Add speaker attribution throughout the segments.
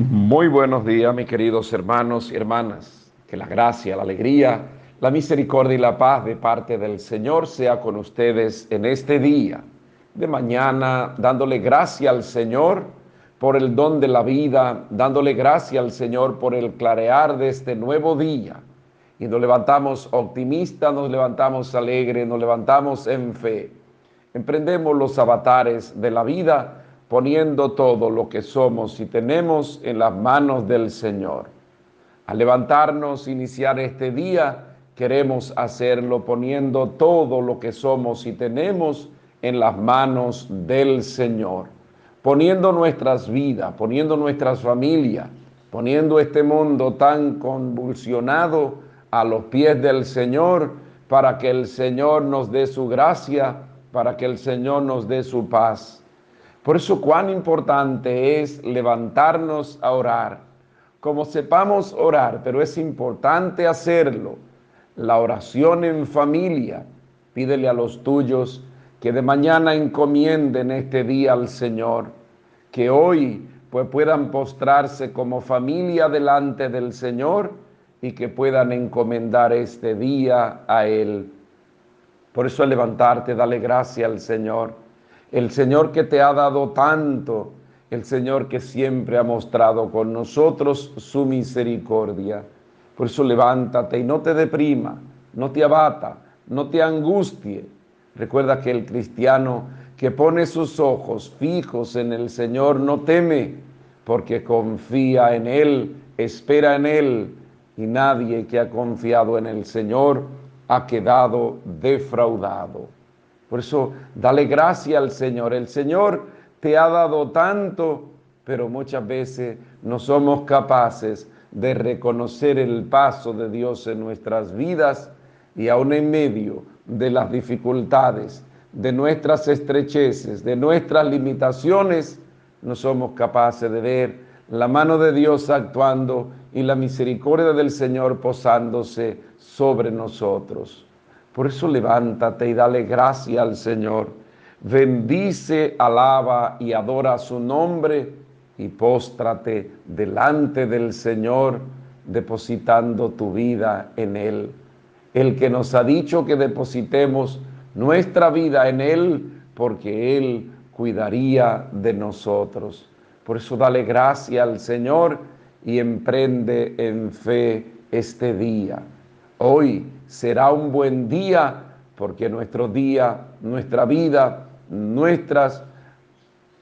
Speaker 1: Muy buenos días, mis queridos hermanos y hermanas. Que la gracia, la alegría, la misericordia y la paz de parte del Señor sea con ustedes en este día de mañana, dándole gracia al Señor por el don de la vida, dándole gracia al Señor por el clarear de este nuevo día. Y nos levantamos optimistas, nos levantamos alegres, nos levantamos en fe. Emprendemos los avatares de la vida poniendo todo lo que somos y tenemos en las manos del Señor. Al levantarnos, iniciar este día, queremos hacerlo poniendo todo lo que somos y tenemos en las manos del Señor, poniendo nuestras vidas, poniendo nuestras familias, poniendo este mundo tan convulsionado a los pies del Señor, para que el Señor nos dé su gracia, para que el Señor nos dé su paz. Por eso cuán importante es levantarnos a orar. Como sepamos orar, pero es importante hacerlo. La oración en familia. Pídele a los tuyos que de mañana encomienden este día al Señor. Que hoy pues puedan postrarse como familia delante del Señor y que puedan encomendar este día a Él. Por eso al levantarte, dale gracia al Señor el Señor que te ha dado tanto, el Señor que siempre ha mostrado con nosotros su misericordia. Por eso levántate y no te deprima, no te abata, no te angustie. Recuerda que el cristiano que pone sus ojos fijos en el Señor no teme, porque confía en Él, espera en Él, y nadie que ha confiado en el Señor ha quedado defraudado. Por eso, dale gracia al Señor. El Señor te ha dado tanto, pero muchas veces no somos capaces de reconocer el paso de Dios en nuestras vidas y aún en medio de las dificultades, de nuestras estrecheces, de nuestras limitaciones, no somos capaces de ver la mano de Dios actuando y la misericordia del Señor posándose sobre nosotros. Por eso levántate y dale gracia al Señor. Bendice, alaba y adora su nombre y póstrate delante del Señor depositando tu vida en Él. El que nos ha dicho que depositemos nuestra vida en Él porque Él cuidaría de nosotros. Por eso dale gracia al Señor y emprende en fe este día. Hoy será un buen día porque nuestro día, nuestra vida, nuestras,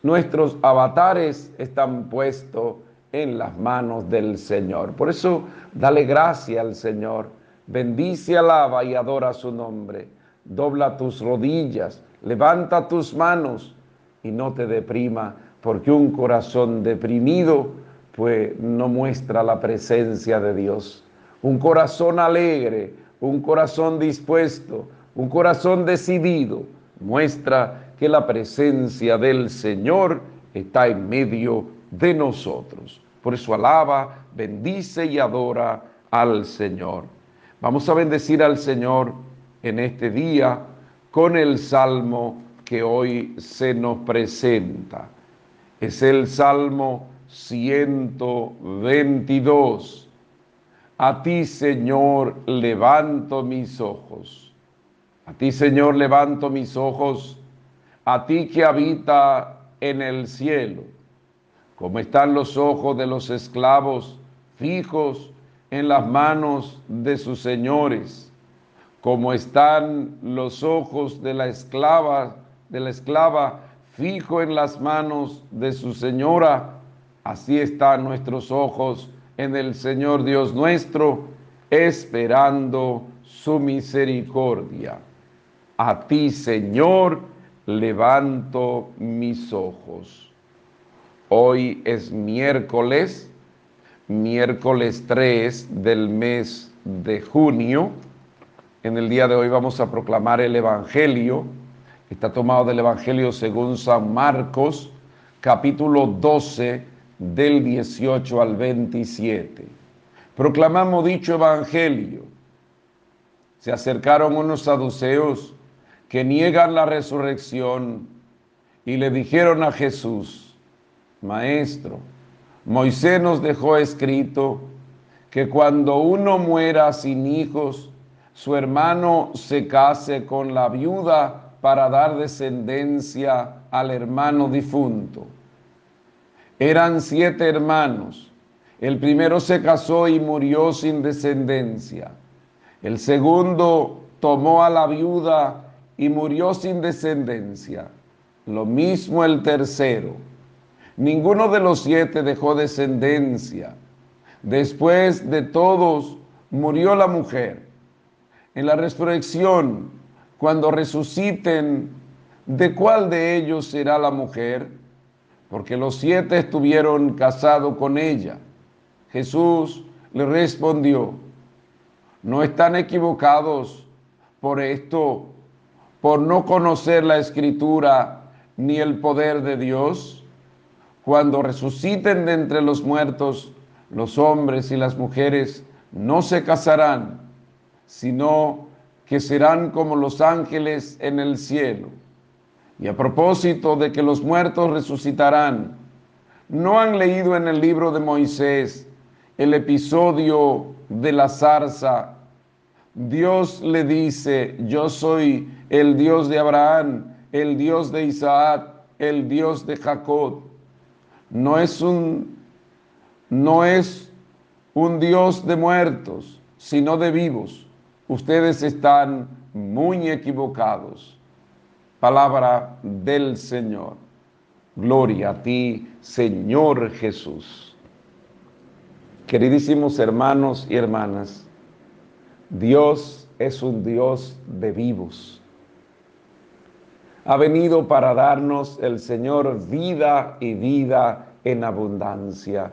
Speaker 1: nuestros avatares están puestos en las manos del Señor. Por eso, dale gracia al Señor. Bendice, alaba y adora su nombre. Dobla tus rodillas, levanta tus manos y no te deprima, porque un corazón deprimido pues no muestra la presencia de Dios. Un corazón alegre, un corazón dispuesto, un corazón decidido, muestra que la presencia del Señor está en medio de nosotros. Por eso alaba, bendice y adora al Señor. Vamos a bendecir al Señor en este día con el salmo que hoy se nos presenta. Es el Salmo 122 a ti, Señor, levanto mis ojos. A ti, Señor, levanto mis ojos. A ti que habita en el cielo. Como están los ojos de los esclavos fijos en las manos de sus señores. Como están los ojos de la esclava, de la esclava fijo en las manos de su señora, así están nuestros ojos en el Señor Dios nuestro, esperando su misericordia. A ti, Señor, levanto mis ojos. Hoy es miércoles, miércoles 3 del mes de junio. En el día de hoy vamos a proclamar el Evangelio. Está tomado del Evangelio según San Marcos, capítulo 12 del 18 al 27. Proclamamos dicho evangelio. Se acercaron unos saduceos que niegan la resurrección y le dijeron a Jesús, Maestro, Moisés nos dejó escrito que cuando uno muera sin hijos, su hermano se case con la viuda para dar descendencia al hermano difunto. Eran siete hermanos. El primero se casó y murió sin descendencia. El segundo tomó a la viuda y murió sin descendencia. Lo mismo el tercero. Ninguno de los siete dejó descendencia. Después de todos murió la mujer en la resurrección, cuando resuciten, ¿de cuál de ellos será la mujer? Porque los siete estuvieron casados con ella. Jesús le respondió, no están equivocados por esto, por no conocer la escritura ni el poder de Dios. Cuando resuciten de entre los muertos, los hombres y las mujeres no se casarán sino que serán como los ángeles en el cielo. Y a propósito de que los muertos resucitarán, ¿no han leído en el libro de Moisés el episodio de la zarza? Dios le dice, yo soy el Dios de Abraham, el Dios de Isaac, el Dios de Jacob. No es un, no es un Dios de muertos, sino de vivos ustedes están muy equivocados. Palabra del Señor. Gloria a ti, Señor Jesús. Queridísimos hermanos y hermanas, Dios es un Dios de vivos. Ha venido para darnos el Señor vida y vida en abundancia.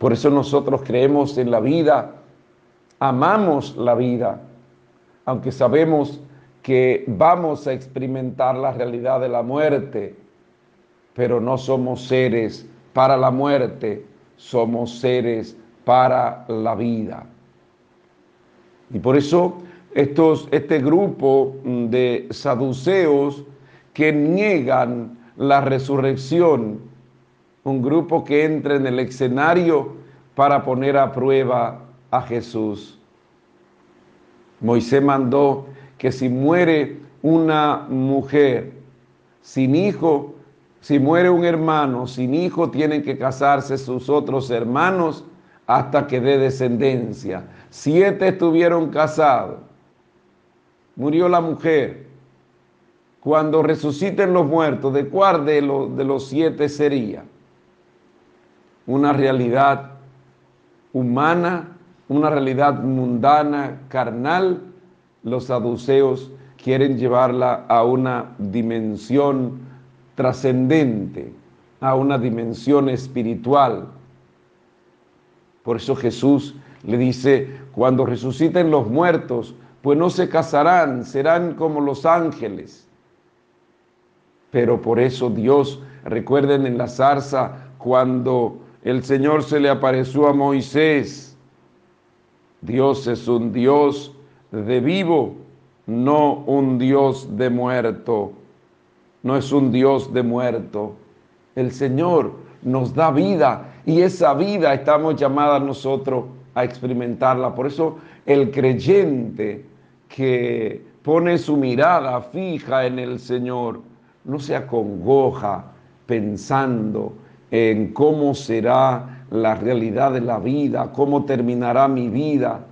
Speaker 1: Por eso nosotros creemos en la vida amamos la vida, aunque sabemos que vamos a experimentar la realidad de la muerte, pero no somos seres para la muerte, somos seres para la vida. Y por eso estos, este grupo de saduceos que niegan la resurrección, un grupo que entra en el escenario para poner a prueba a Jesús. Moisés mandó que si muere una mujer sin hijo, si muere un hermano sin hijo, tienen que casarse sus otros hermanos hasta que dé descendencia. Siete estuvieron casados. Murió la mujer. Cuando resuciten los muertos, ¿de cuál de, de los siete sería? Una realidad humana una realidad mundana, carnal, los saduceos quieren llevarla a una dimensión trascendente, a una dimensión espiritual. Por eso Jesús le dice, cuando resuciten los muertos, pues no se casarán, serán como los ángeles. Pero por eso Dios, recuerden en la zarza, cuando el Señor se le apareció a Moisés, Dios es un Dios de vivo, no un Dios de muerto. No es un Dios de muerto. El Señor nos da vida y esa vida estamos llamados nosotros a experimentarla. Por eso el creyente que pone su mirada fija en el Señor no se acongoja pensando en cómo será la realidad de la vida, cómo terminará mi vida.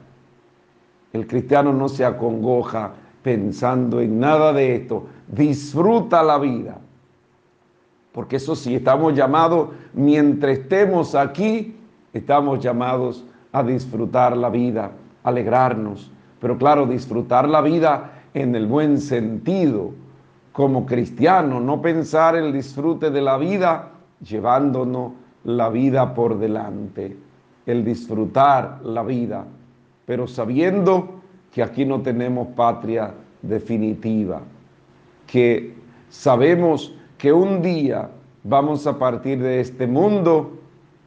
Speaker 1: El cristiano no se acongoja pensando en nada de esto, disfruta la vida. Porque eso sí, estamos llamados, mientras estemos aquí, estamos llamados a disfrutar la vida, alegrarnos. Pero claro, disfrutar la vida en el buen sentido, como cristiano, no pensar el disfrute de la vida llevándonos la vida por delante, el disfrutar la vida, pero sabiendo que aquí no tenemos patria definitiva, que sabemos que un día vamos a partir de este mundo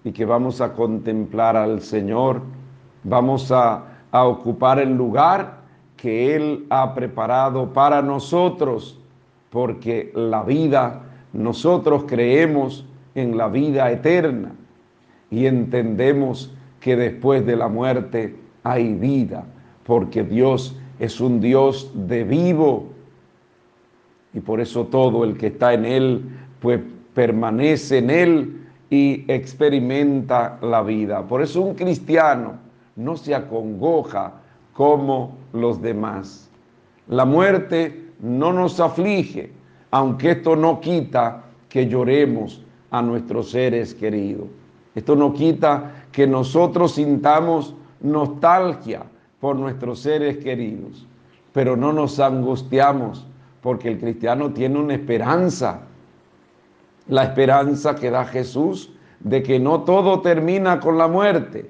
Speaker 1: y que vamos a contemplar al Señor, vamos a, a ocupar el lugar que Él ha preparado para nosotros, porque la vida nosotros creemos en la vida eterna y entendemos que después de la muerte hay vida, porque Dios es un Dios de vivo y por eso todo el que está en Él, pues permanece en Él y experimenta la vida. Por eso un cristiano no se acongoja como los demás. La muerte no nos aflige, aunque esto no quita que lloremos a nuestros seres queridos. Esto no quita que nosotros sintamos nostalgia por nuestros seres queridos, pero no nos angustiamos porque el cristiano tiene una esperanza, la esperanza que da Jesús de que no todo termina con la muerte.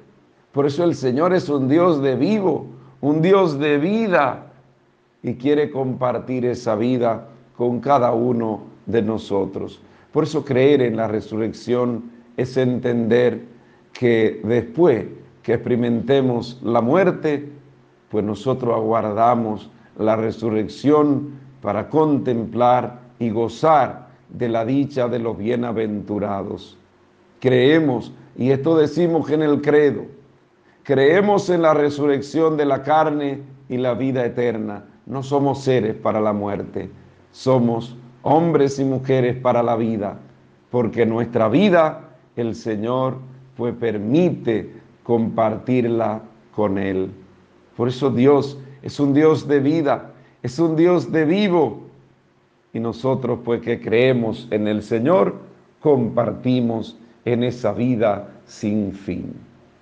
Speaker 1: Por eso el Señor es un Dios de vivo, un Dios de vida y quiere compartir esa vida con cada uno de nosotros. Por eso creer en la resurrección es entender que después que experimentemos la muerte, pues nosotros aguardamos la resurrección para contemplar y gozar de la dicha de los bienaventurados. Creemos, y esto decimos en el credo, creemos en la resurrección de la carne y la vida eterna. No somos seres para la muerte, somos hombres y mujeres para la vida, porque nuestra vida el Señor pues permite compartirla con Él. Por eso Dios es un Dios de vida, es un Dios de vivo. Y nosotros pues que creemos en el Señor, compartimos en esa vida sin fin.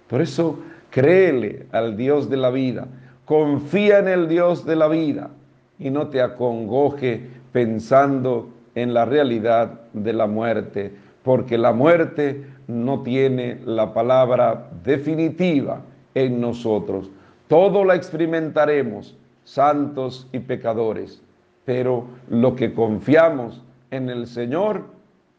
Speaker 1: Por eso créele al Dios de la vida, confía en el Dios de la vida y no te acongoje pensando en la realidad de la muerte, porque la muerte no tiene la palabra definitiva en nosotros. Todo la experimentaremos, santos y pecadores, pero lo que confiamos en el Señor,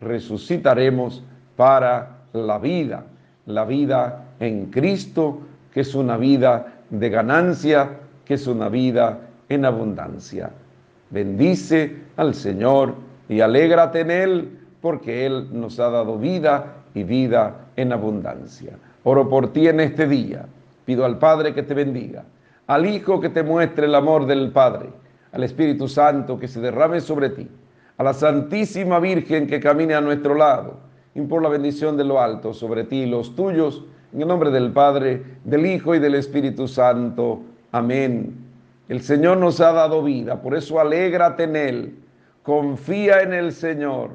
Speaker 1: resucitaremos para la vida, la vida en Cristo, que es una vida de ganancia, que es una vida en abundancia. Bendice al Señor y alégrate en Él, porque Él nos ha dado vida y vida en abundancia. Oro por ti en este día. Pido al Padre que te bendiga, al Hijo que te muestre el amor del Padre, al Espíritu Santo que se derrame sobre ti, a la Santísima Virgen que camine a nuestro lado, y por la bendición de lo alto sobre ti y los tuyos, en el nombre del Padre, del Hijo y del Espíritu Santo. Amén. El Señor nos ha dado vida, por eso alégrate en Él, confía en el Señor,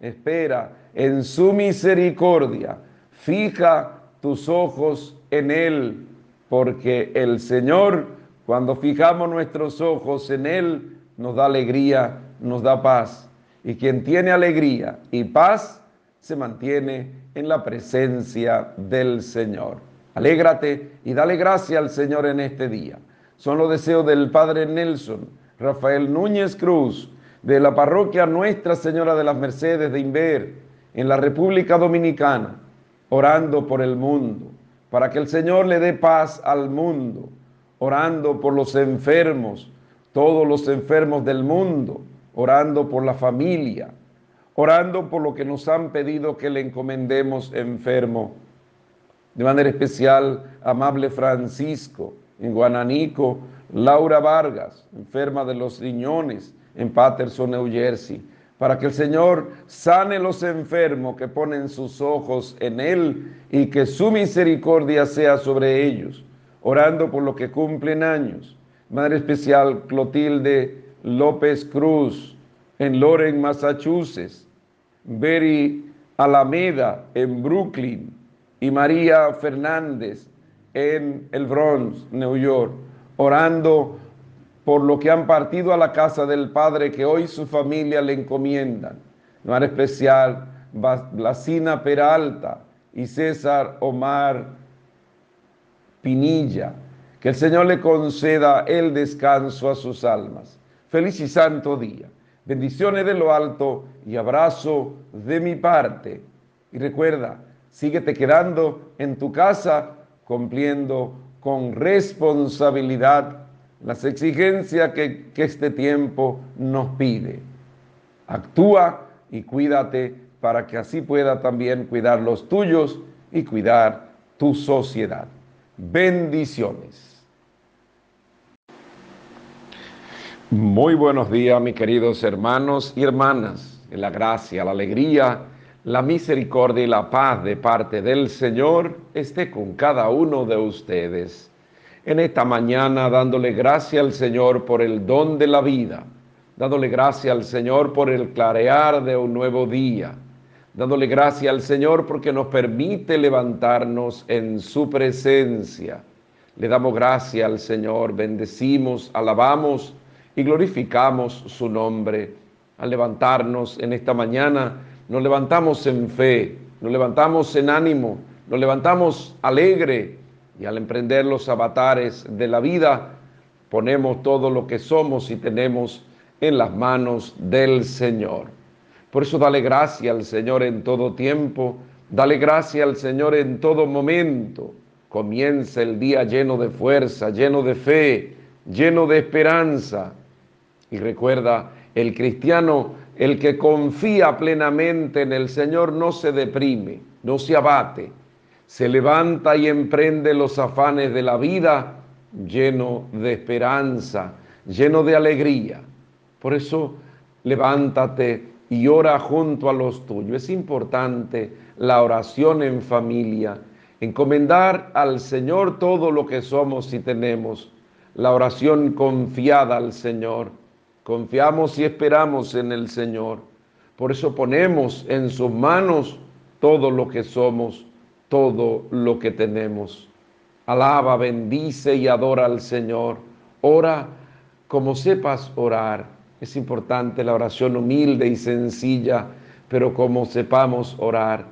Speaker 1: espera en su misericordia, fija tus ojos en Él, porque el Señor, cuando fijamos nuestros ojos en Él, nos da alegría, nos da paz. Y quien tiene alegría y paz, se mantiene en la presencia del Señor. Alégrate y dale gracia al Señor en este día. Son los deseos del Padre Nelson, Rafael Núñez Cruz, de la parroquia Nuestra Señora de las Mercedes de Inver, en la República Dominicana, orando por el mundo, para que el Señor le dé paz al mundo, orando por los enfermos, todos los enfermos del mundo, orando por la familia, orando por lo que nos han pedido que le encomendemos enfermo. De manera especial, amable Francisco, en Guananico, Laura Vargas, enferma de los riñones, en Patterson, New Jersey, para que el Señor sane los enfermos que ponen sus ojos en Él y que su misericordia sea sobre ellos, orando por los que cumplen años. Madre especial Clotilde López Cruz, en Loren, Massachusetts, Berry Alameda, en Brooklyn, y María Fernández, en el Bronx, New York, orando por lo que han partido a la casa del Padre que hoy su familia le encomiendan. De manera especial, Blasina Peralta y César Omar Pinilla. Que el Señor le conceda el descanso a sus almas. Feliz y santo día. Bendiciones de lo alto y abrazo de mi parte. Y recuerda, síguete quedando en tu casa cumpliendo con responsabilidad las exigencias que, que este tiempo nos pide. Actúa y cuídate para que así pueda también cuidar los tuyos y cuidar tu sociedad. Bendiciones. Muy buenos días, mis queridos hermanos y hermanas. La gracia, la alegría, la misericordia y la paz de parte del Señor esté con cada uno de ustedes. En esta mañana dándole gracia al Señor por el don de la vida, dándole gracia al Señor por el clarear de un nuevo día, dándole gracia al Señor porque nos permite levantarnos en su presencia. Le damos gracia al Señor, bendecimos, alabamos y glorificamos su nombre. Al levantarnos en esta mañana, nos levantamos en fe, nos levantamos en ánimo, nos levantamos alegre y al emprender los avatares de la vida, ponemos todo lo que somos y tenemos en las manos del Señor. Por eso dale gracia al Señor en todo tiempo, dale gracia al Señor en todo momento. Comienza el día lleno de fuerza, lleno de fe, lleno de esperanza y recuerda, el cristiano, el que confía plenamente en el Señor, no se deprime, no se abate, se levanta y emprende los afanes de la vida lleno de esperanza, lleno de alegría. Por eso, levántate y ora junto a los tuyos. Es importante la oración en familia, encomendar al Señor todo lo que somos y tenemos, la oración confiada al Señor Confiamos y esperamos en el Señor. Por eso ponemos en sus manos todo lo que somos, todo lo que tenemos. Alaba, bendice y adora al Señor. Ora como sepas orar. Es importante la oración humilde y sencilla, pero como sepamos orar.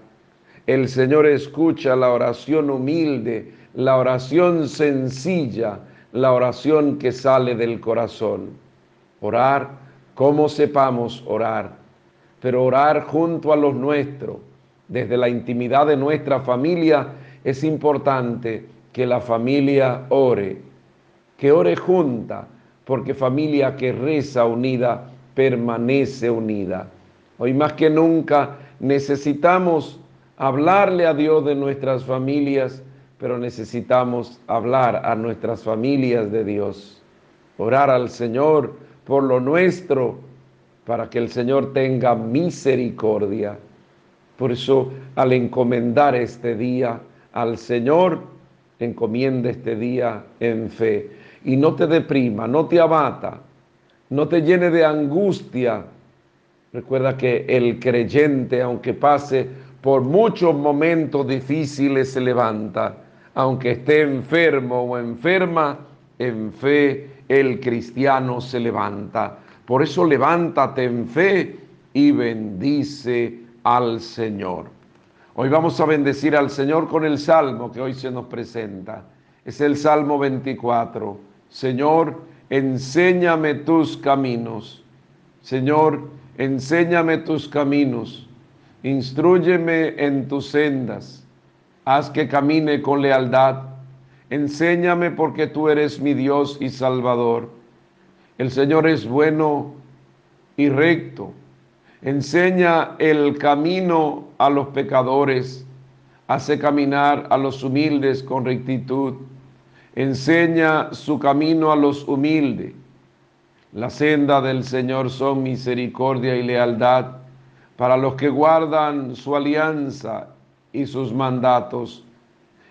Speaker 1: El Señor escucha la oración humilde, la oración sencilla, la oración que sale del corazón orar como sepamos orar, pero orar junto a los nuestros, desde la intimidad de nuestra familia, es importante que la familia ore, que ore junta, porque familia que reza unida permanece unida. Hoy más que nunca necesitamos hablarle a Dios de nuestras familias, pero necesitamos hablar a nuestras familias de Dios, orar al Señor por lo nuestro, para que el Señor tenga misericordia. Por eso, al encomendar este día al Señor, encomienda este día en fe. Y no te deprima, no te abata, no te llene de angustia. Recuerda que el creyente, aunque pase por muchos momentos difíciles, se levanta. Aunque esté enfermo o enferma, en fe el cristiano se levanta. Por eso levántate en fe y bendice al Señor. Hoy vamos a bendecir al Señor con el salmo que hoy se nos presenta. Es el Salmo 24. Señor, enséñame tus caminos. Señor, enséñame tus caminos. Instrúyeme en tus sendas. Haz que camine con lealtad Enséñame porque tú eres mi Dios y Salvador. El Señor es bueno y recto. Enseña el camino a los pecadores. Hace caminar a los humildes con rectitud. Enseña su camino a los humildes. La senda del Señor son misericordia y lealtad para los que guardan su alianza y sus mandatos.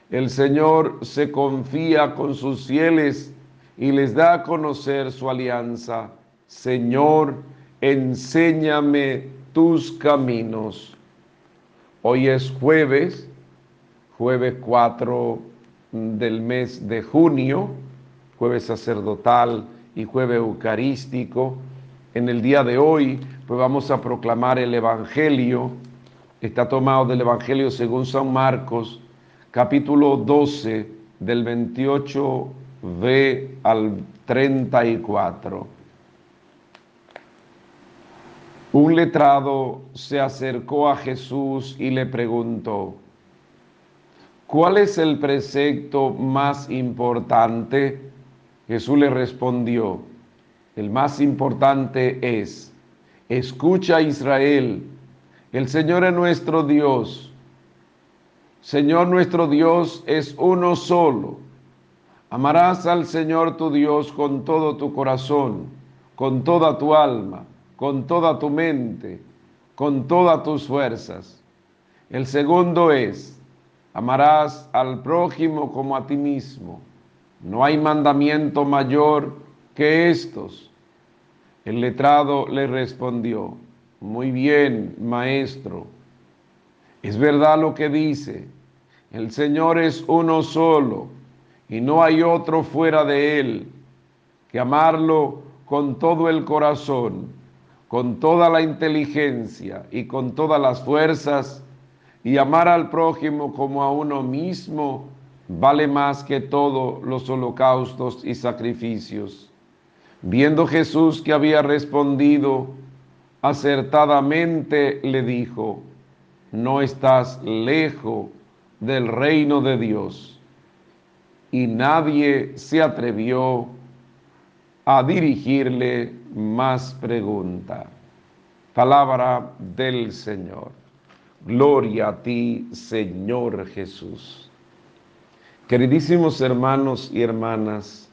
Speaker 1: El Señor se confía con sus fieles y les da a conocer su alianza. Señor, enséñame tus caminos. Hoy es jueves, jueves 4 del mes de junio, jueves sacerdotal y jueves eucarístico. En el día de hoy, pues vamos a proclamar el Evangelio. Está tomado del Evangelio según San Marcos, capítulo 12 del 28b al 34. Un letrado se acercó a Jesús y le preguntó, ¿cuál es el precepto más importante? Jesús le respondió, el más importante es, escucha Israel, El Señor es nuestro Dios. Señor nuestro Dios es uno solo. Amarás al Señor tu Dios con todo tu corazón, con toda tu alma, con toda tu mente, con todas tus fuerzas. El segundo es, amarás al prójimo como a ti mismo. No hay mandamiento mayor que estos. El letrado le respondió, muy bien, maestro. Es verdad lo que dice. El Señor es uno solo y no hay otro fuera de Él. Que amarlo con todo el corazón, con toda la inteligencia y con todas las fuerzas, y amar al prójimo como a uno mismo, vale más que todos los holocaustos y sacrificios. Viendo Jesús que había respondido acertadamente, le dijo, no estás lejos del reino de Dios. Y nadie se atrevió a dirigirle más pregunta. Palabra del Señor. Gloria a ti, Señor Jesús. Queridísimos hermanos y hermanas,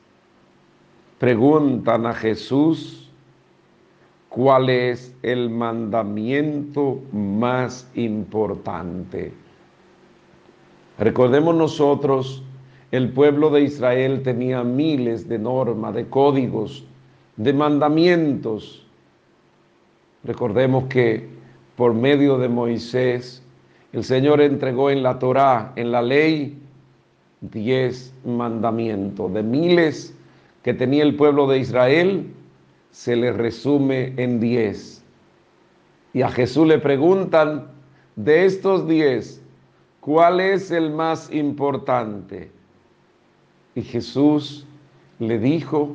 Speaker 1: preguntan a Jesús cuál es el mandamiento más importante. Recordemos nosotros, el pueblo de Israel tenía miles de normas, de códigos, de mandamientos. Recordemos que por medio de Moisés, el Señor entregó en la Torá, en la ley, diez mandamientos. De miles que tenía el pueblo de Israel, se le resume en diez. Y a Jesús le preguntan, de estos diez, ¿cuál es el más importante? Y Jesús le dijo,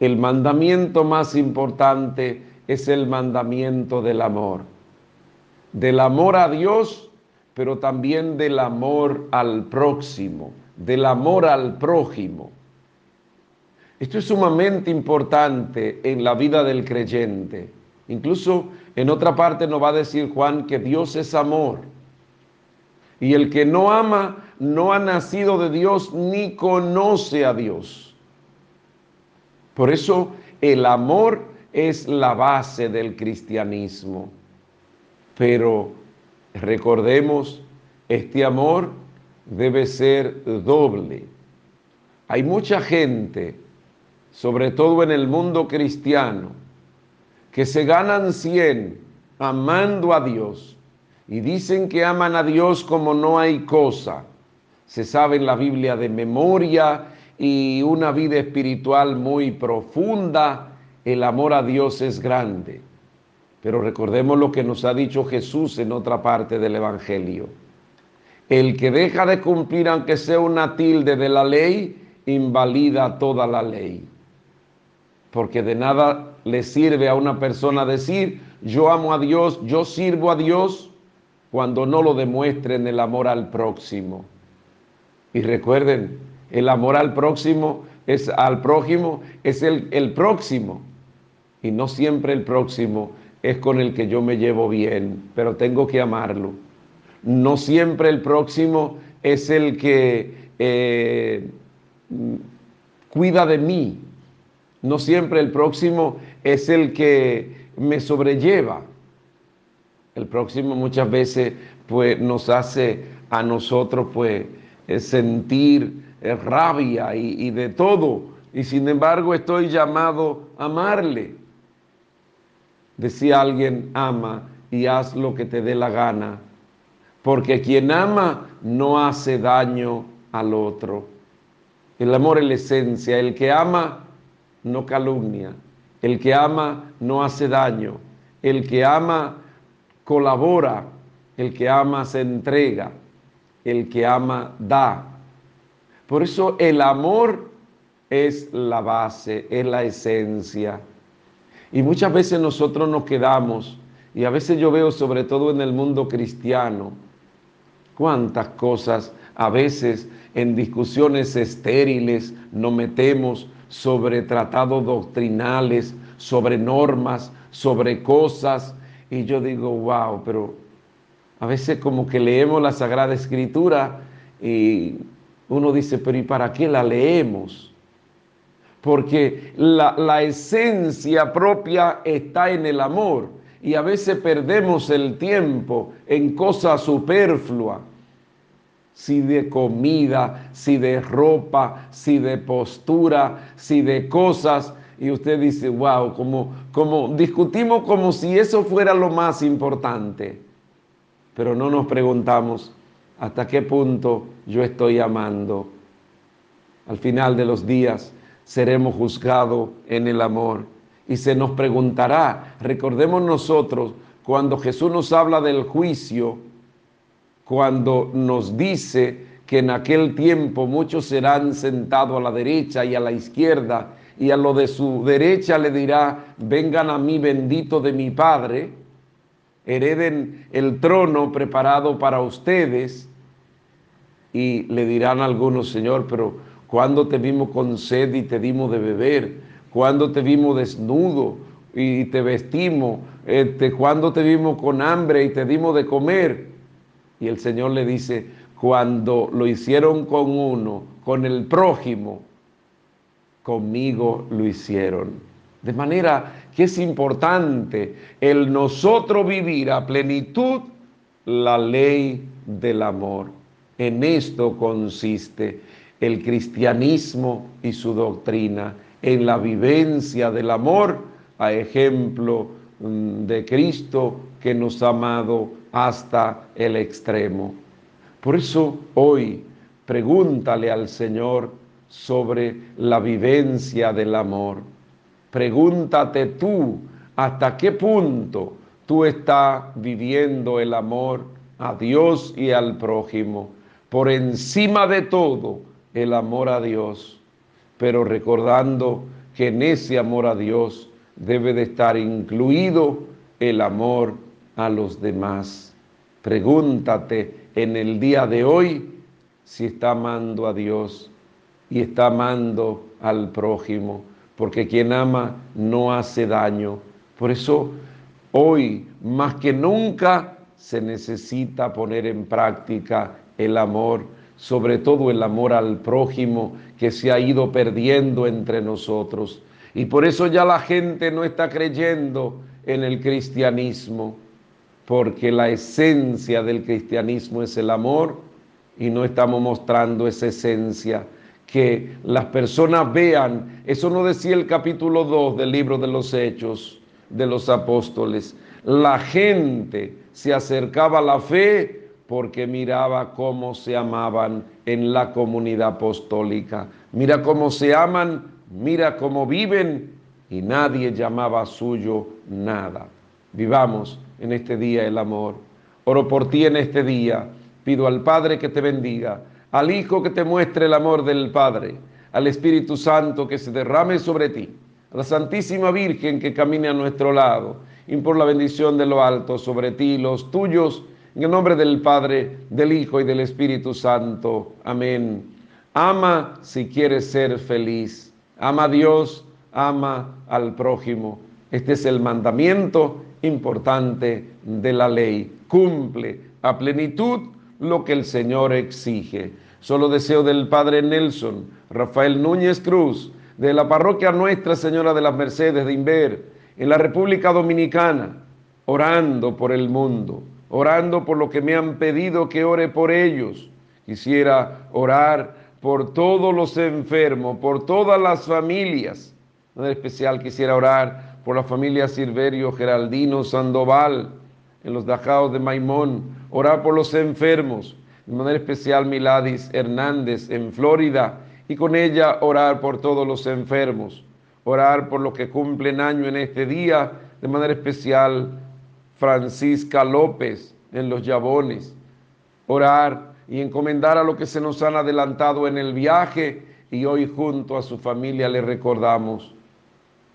Speaker 1: el mandamiento más importante es el mandamiento del amor. Del amor a Dios pero también del amor al próximo, del amor al prójimo. Esto es sumamente importante en la vida del creyente. Incluso en otra parte nos va a decir Juan que Dios es amor. Y el que no ama no ha nacido de Dios ni conoce a Dios. Por eso el amor es la base del cristianismo. Pero Recordemos, este amor debe ser doble. Hay mucha gente, sobre todo en el mundo cristiano, que se ganan 100 amando a Dios y dicen que aman a Dios como no hay cosa. Se sabe en la Biblia de memoria y una vida espiritual muy profunda. El amor a Dios es grande. Pero recordemos lo que nos ha dicho Jesús en otra parte del Evangelio. El que deja de cumplir, aunque sea una tilde de la ley, invalida toda la ley. Porque de nada le sirve a una persona decir, yo amo a Dios, yo sirvo a Dios, cuando no lo demuestre en el amor al próximo. Y recuerden, el amor al próximo es al prójimo, es el, el próximo. Y no siempre el próximo es con el que yo me llevo bien, pero tengo que amarlo. No siempre el próximo es el que eh, cuida de mí. No siempre el próximo es el que me sobrelleva. El próximo muchas veces pues, nos hace a nosotros pues, sentir rabia y, y de todo. Y sin embargo estoy llamado a amarle. Decía alguien, ama y haz lo que te dé la gana, porque quien ama no hace daño al otro. El amor es la esencia, el que ama no calumnia, el que ama no hace daño, el que ama colabora, el que ama se entrega, el que ama da. Por eso el amor es la base, es la esencia. Y muchas veces nosotros nos quedamos, y a veces yo veo sobre todo en el mundo cristiano, cuántas cosas a veces en discusiones estériles nos metemos sobre tratados doctrinales, sobre normas, sobre cosas, Y yo digo, wow, pero a veces como que leemos la Sagrada Escritura y uno dice, pero ¿y para qué la leemos? Porque la, esencia propia está en el amor y a veces perdemos el tiempo en cosas superfluas si de comida, si de ropa, si de postura, si de cosas. Y usted dice, wow, como, como discutimos como si eso fuera lo más importante. Pero no nos preguntamos hasta qué punto yo estoy amando. Al final de los días seremos juzgados en el amor y se nos preguntará, recordemos nosotros, cuando Jesús nos habla del juicio, cuando nos dice que en aquel tiempo muchos serán sentados a la derecha y a la izquierda, y a lo de su derecha le dirá, vengan a mí bendito de mi Padre, hereden el trono preparado para ustedes, y le dirán algunos, Señor, pero cuando te vimos con sed y te dimos de beber? cuando te vimos desnudo y te vestimos? Este, cuando te vimos con hambre y te dimos de comer? Y el Señor le dice, cuando lo hicieron con uno, con el prójimo, conmigo lo hicieron. De manera que es importante el nosotros vivir a plenitud la ley del amor. En esto consiste el cristianismo y su doctrina, en la vivencia del amor, a ejemplo mm, de Cristo que nos ha amado hasta el extremo. Por eso hoy pregúntale al Señor sobre la vivencia del amor. Pregúntate tú hasta qué punto tú estás viviendo el amor a Dios y al prójimo. Por encima de todo, el amor a Dios. Pero recordando que en ese amor a Dios debe de estar incluido el amor a los demás. Pregúntate en el día de hoy si está amando a Dios y está amando al prójimo, porque quien ama no hace daño. Por eso hoy, más que nunca, se necesita poner en práctica el amor, sobre todo el amor al prójimo que se ha ido perdiendo entre nosotros. Y por eso ya la gente no está creyendo en el cristianismo porque la esencia del cristianismo es el amor y no estamos mostrando esa esencia. Que las personas vean, eso no decía el capítulo 2 del libro de los Hechos de los Apóstoles, la gente se acercaba a la fe porque miraba cómo se amaban en la comunidad apostólica. Mira cómo se aman, mira cómo viven y nadie llamaba suyo nada. Vivamos en este día el amor. Oro por ti en este día. Pido al Padre que te bendiga, al Hijo que te muestre el amor del Padre, al Espíritu Santo que se derrame sobre ti, a la Santísima Virgen que camine a nuestro lado, y por la bendición de lo alto sobre ti los tuyos, en el nombre del Padre, del Hijo y del Espíritu Santo. Amén. Ama si quieres ser feliz. Ama a Dios, ama al prójimo. Este es el mandamiento importante de la ley. Cumple a plenitud lo que el Señor exige. Solo deseo del Padre Nelson, Rafael Núñez Cruz, de la parroquia Nuestra Señora de las Mercedes de Inver, en la República Dominicana, orando por el mundo, orando por lo que me han pedido que ore por ellos. Quisiera orar por todos los enfermos, por todas las familias. En especial quisiera orar por la familia Silverio Geraldino Sandoval en los Dajaos de Maimón, orar por los enfermos, de manera especial Miladis Hernández en Florida, y con ella orar por todos los enfermos, orar por los que cumplen año en este día, de manera especial Francisca López en los Yabones, orar y encomendar a lo que se nos han adelantado en el viaje y hoy junto a su familia le recordamos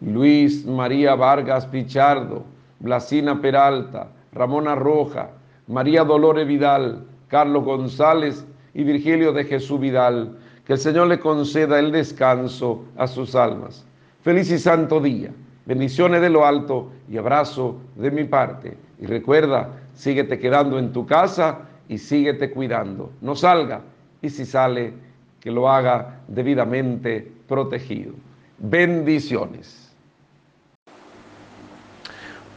Speaker 1: Luis María Vargas Pichardo, Blasina Peralta, Ramona Roja, María Dolores Vidal, Carlos González y Virgilio de Jesús Vidal. Que el Señor le conceda el descanso a sus almas. Feliz y santo día. Bendiciones de lo alto y abrazo de mi parte. Y recuerda, síguete quedando en tu casa y síguete cuidando. No salga y si sale, que lo haga debidamente protegido. Bendiciones.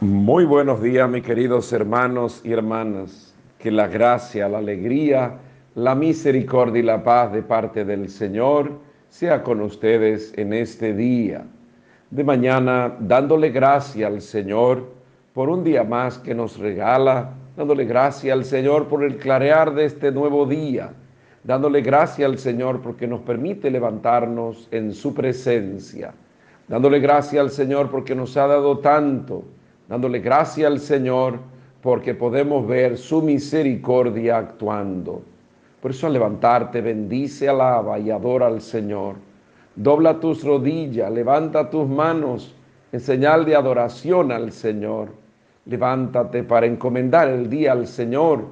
Speaker 1: Muy buenos días, mis queridos hermanos y hermanas. Que la gracia, la alegría, la misericordia y la paz de parte del Señor sea con ustedes en este día. De mañana, dándole gracia al Señor por un día más que nos regala, dándole gracia al Señor por el clarear de este nuevo día, dándole gracia al Señor porque nos permite levantarnos en su presencia, dándole gracia al Señor porque nos ha dado tanto, dándole gracia al Señor porque podemos ver su misericordia actuando. Por eso al levantarte, bendice, alaba y adora al Señor. Dobla tus rodillas, levanta tus manos en señal de adoración al Señor. Levántate para encomendar el día al Señor,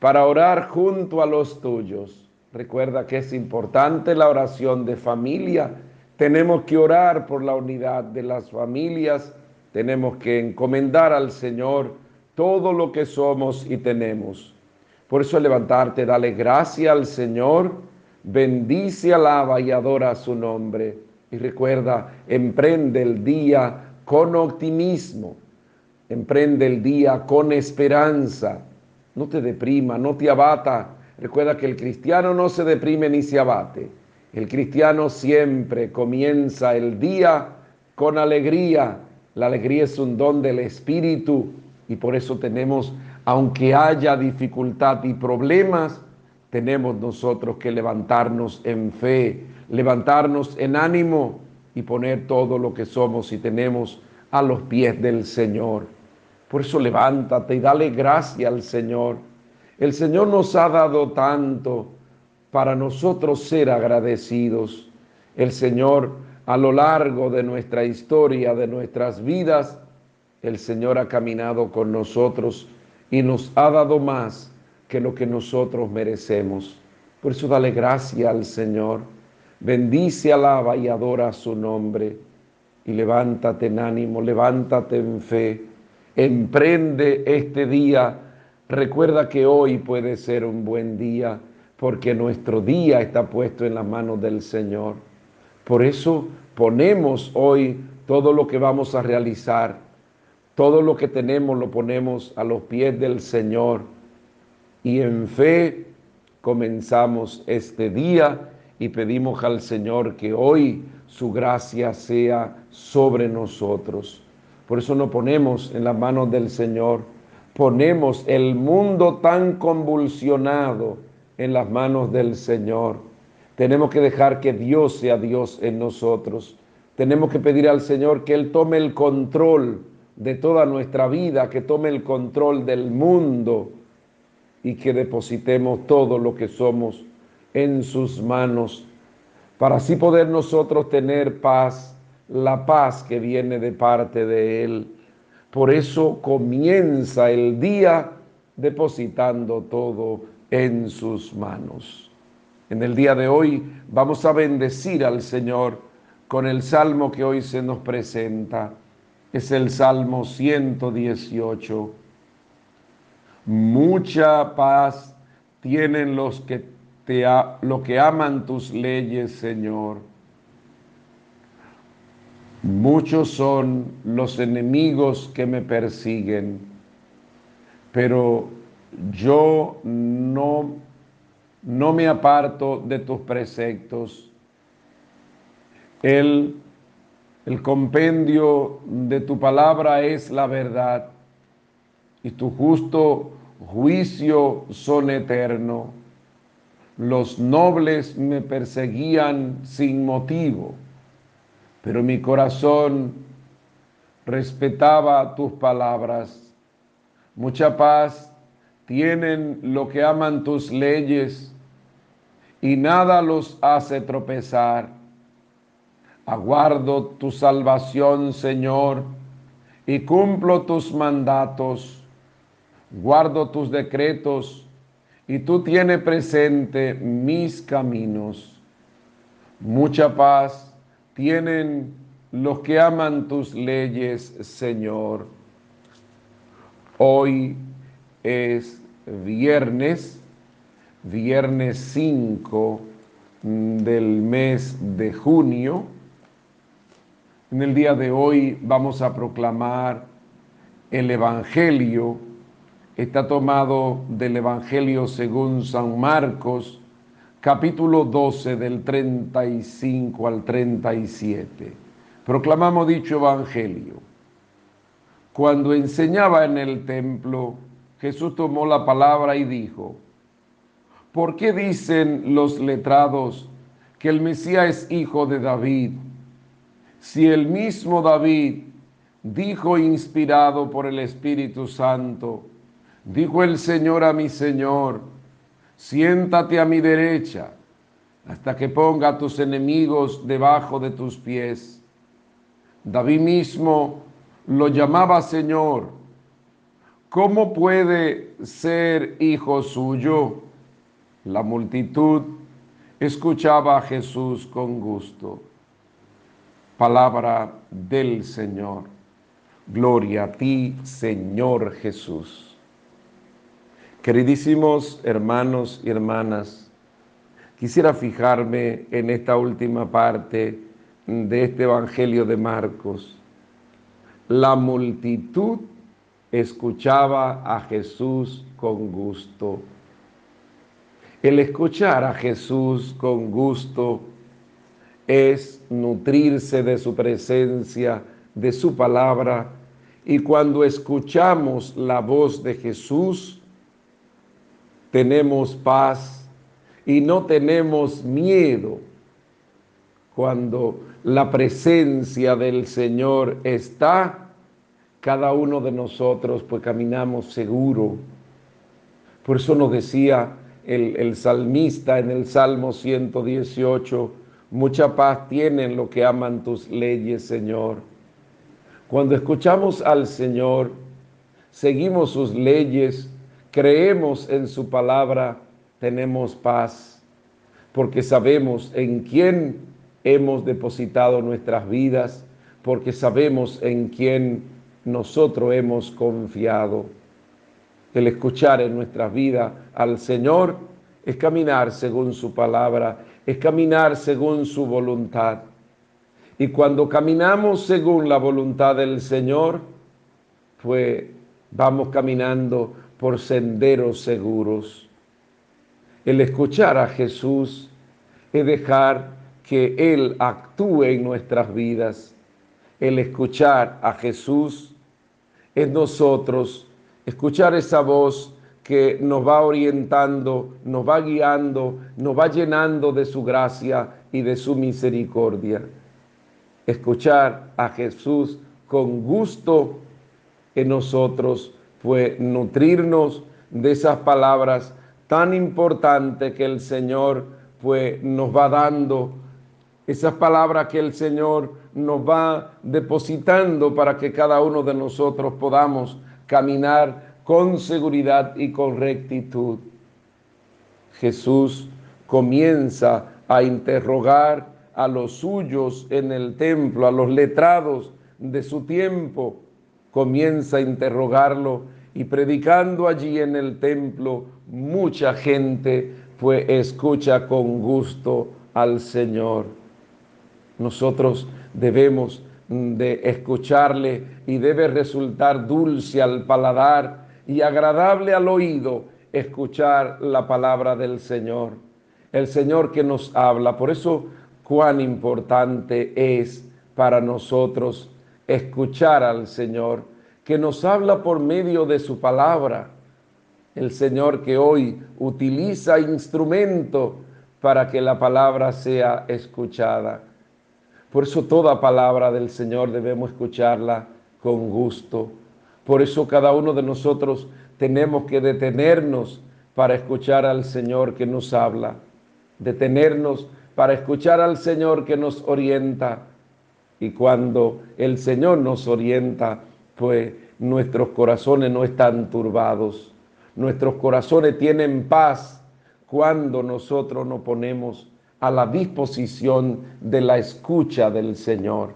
Speaker 1: para orar junto a los tuyos. Recuerda que es importante la oración de familia. Tenemos que orar por la unidad de las familias. Tenemos que encomendar al Señor todo lo que somos y tenemos. Por eso levantarte, dale gracia al Señor, bendice, alaba y adora su nombre. Y recuerda, emprende el día con optimismo, emprende el día con esperanza. No te deprima, no te abata Recuerda que el cristiano no se deprime ni se abate. El cristiano siempre comienza el día con alegría. La alegría es un don del Espíritu y por eso tenemos, aunque haya dificultad y problemas, tenemos nosotros que levantarnos en fe, levantarnos en ánimo y poner todo lo que somos y tenemos a los pies del Señor. Por eso levántate y dale gracia al Señor el Señor nos ha dado tanto para nosotros ser agradecidos. El Señor a lo largo de nuestra historia, de nuestras vidas, el Señor ha caminado con nosotros y nos ha dado más que lo que nosotros merecemos. Por eso dale gracia al Señor. Bendice, alaba y adora su nombre. Y levántate en ánimo, levántate en fe. Emprende este día Recuerda que hoy puede ser un buen día porque nuestro día está puesto en las manos del Señor. Por eso ponemos hoy todo lo que vamos a realizar, todo lo que tenemos lo ponemos a los pies del Señor y en fe comenzamos este día y pedimos al Señor que hoy su gracia sea sobre nosotros. Por eso nos ponemos en las manos del Señor ponemos el mundo tan convulsionado en las manos del Señor. Tenemos que dejar que Dios sea Dios en nosotros. Tenemos que pedir al Señor que Él tome el control de toda nuestra vida, que tome el control del mundo y que depositemos todo lo que somos en sus manos, para así poder nosotros tener paz, la paz que viene de parte de Él. Por eso comienza el día depositando todo en sus manos. En el día de hoy vamos a bendecir al Señor con el salmo que hoy se nos presenta. Es el Salmo 118. Mucha paz tienen los que te lo que aman tus leyes, Señor Muchos son los enemigos que me persiguen, pero yo no, no me aparto de tus preceptos. El, el compendio de tu palabra es la verdad y tu justo juicio son eterno. Los nobles me perseguían sin motivo pero mi corazón respetaba tus palabras. Mucha paz tienen lo que aman tus leyes y nada los hace tropezar. Aguardo tu salvación, Señor, y cumplo tus mandatos. Guardo tus decretos y tú tienes presente mis caminos. Mucha paz tienen los que aman tus leyes, Señor. Hoy es viernes, viernes 5 del mes de junio. En el día de hoy vamos a proclamar el Evangelio. Está tomado del Evangelio según San Marcos, capítulo 12 del 35 al 37. Proclamamos dicho Evangelio. Cuando enseñaba en el templo, Jesús tomó la palabra y dijo, ¿por qué dicen los letrados que el Mesías es hijo de David? Si el mismo David dijo inspirado por el Espíritu Santo, dijo el Señor a mi Señor, siéntate a mi derecha hasta que ponga a tus enemigos debajo de tus pies. David mismo lo llamaba Señor. ¿Cómo puede ser hijo suyo? La multitud escuchaba a Jesús con gusto. Palabra del Señor. Gloria a ti, Señor Jesús. Queridísimos hermanos y hermanas, quisiera fijarme en esta última parte de este Evangelio de Marcos. La multitud escuchaba a Jesús con gusto. El escuchar a Jesús con gusto es nutrirse de su presencia, de su palabra, y cuando escuchamos la voz de Jesús, tenemos paz y no tenemos miedo. Cuando la presencia del Señor está, cada uno de nosotros pues caminamos seguro. Por eso nos decía el, el salmista en el Salmo 118, mucha paz tienen los que aman tus leyes, Señor. Cuando escuchamos al Señor, seguimos sus leyes, creemos en su palabra, tenemos paz, porque sabemos en quién hemos depositado nuestras vidas, porque sabemos en quién nosotros hemos confiado. El escuchar en nuestras vidas al Señor es caminar según su palabra, es caminar según su voluntad. Y cuando caminamos según la voluntad del Señor, pues vamos caminando por senderos seguros. El escuchar a Jesús es dejar que Él actúe en nuestras vidas. El escuchar a Jesús es nosotros escuchar esa voz que nos va orientando, nos va guiando, nos va llenando de su gracia y de su misericordia. Escuchar a Jesús con gusto en nosotros, fue nutrirnos de esas palabras tan importantes que el Señor pues, nos va dando, esas palabras que el Señor nos va depositando para que cada uno de nosotros podamos caminar con seguridad y con rectitud. Jesús comienza a interrogar a los suyos en el templo, a los letrados de su tiempo, comienza a interrogarlo y predicando allí en el templo, mucha gente pues escucha con gusto al Señor. Nosotros debemos de escucharle y debe resultar dulce al paladar y agradable al oído escuchar la palabra del Señor. El Señor que nos habla. Por eso cuán importante es para nosotros escuchar al Señor, que nos habla por medio de su palabra. El Señor que hoy utiliza instrumento para que la palabra sea escuchada. Por eso toda palabra del Señor debemos escucharla con gusto. Por eso cada uno de nosotros tenemos que detenernos para escuchar al Señor que nos habla. Detenernos para escuchar al Señor que nos orienta. Y cuando el Señor nos orienta, pues nuestros corazones no están turbados. Nuestros corazones tienen paz cuando nosotros nos ponemos a la disposición de la escucha del Señor.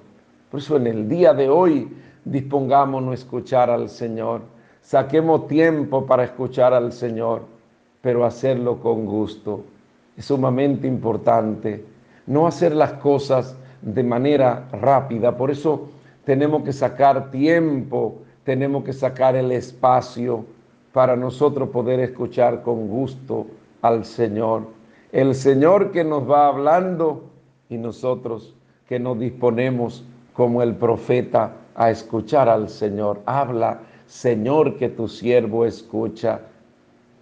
Speaker 1: Por eso en el día de hoy dispongámonos a escuchar al Señor. Saquemos tiempo para escuchar al Señor, pero hacerlo con gusto. Es sumamente importante no hacer las cosas de manera rápida. Por eso tenemos que sacar tiempo, tenemos que sacar el espacio para nosotros poder escuchar con gusto al Señor. El Señor que nos va hablando y nosotros que nos disponemos como el profeta a escuchar al Señor. Habla, Señor, que tu siervo escucha.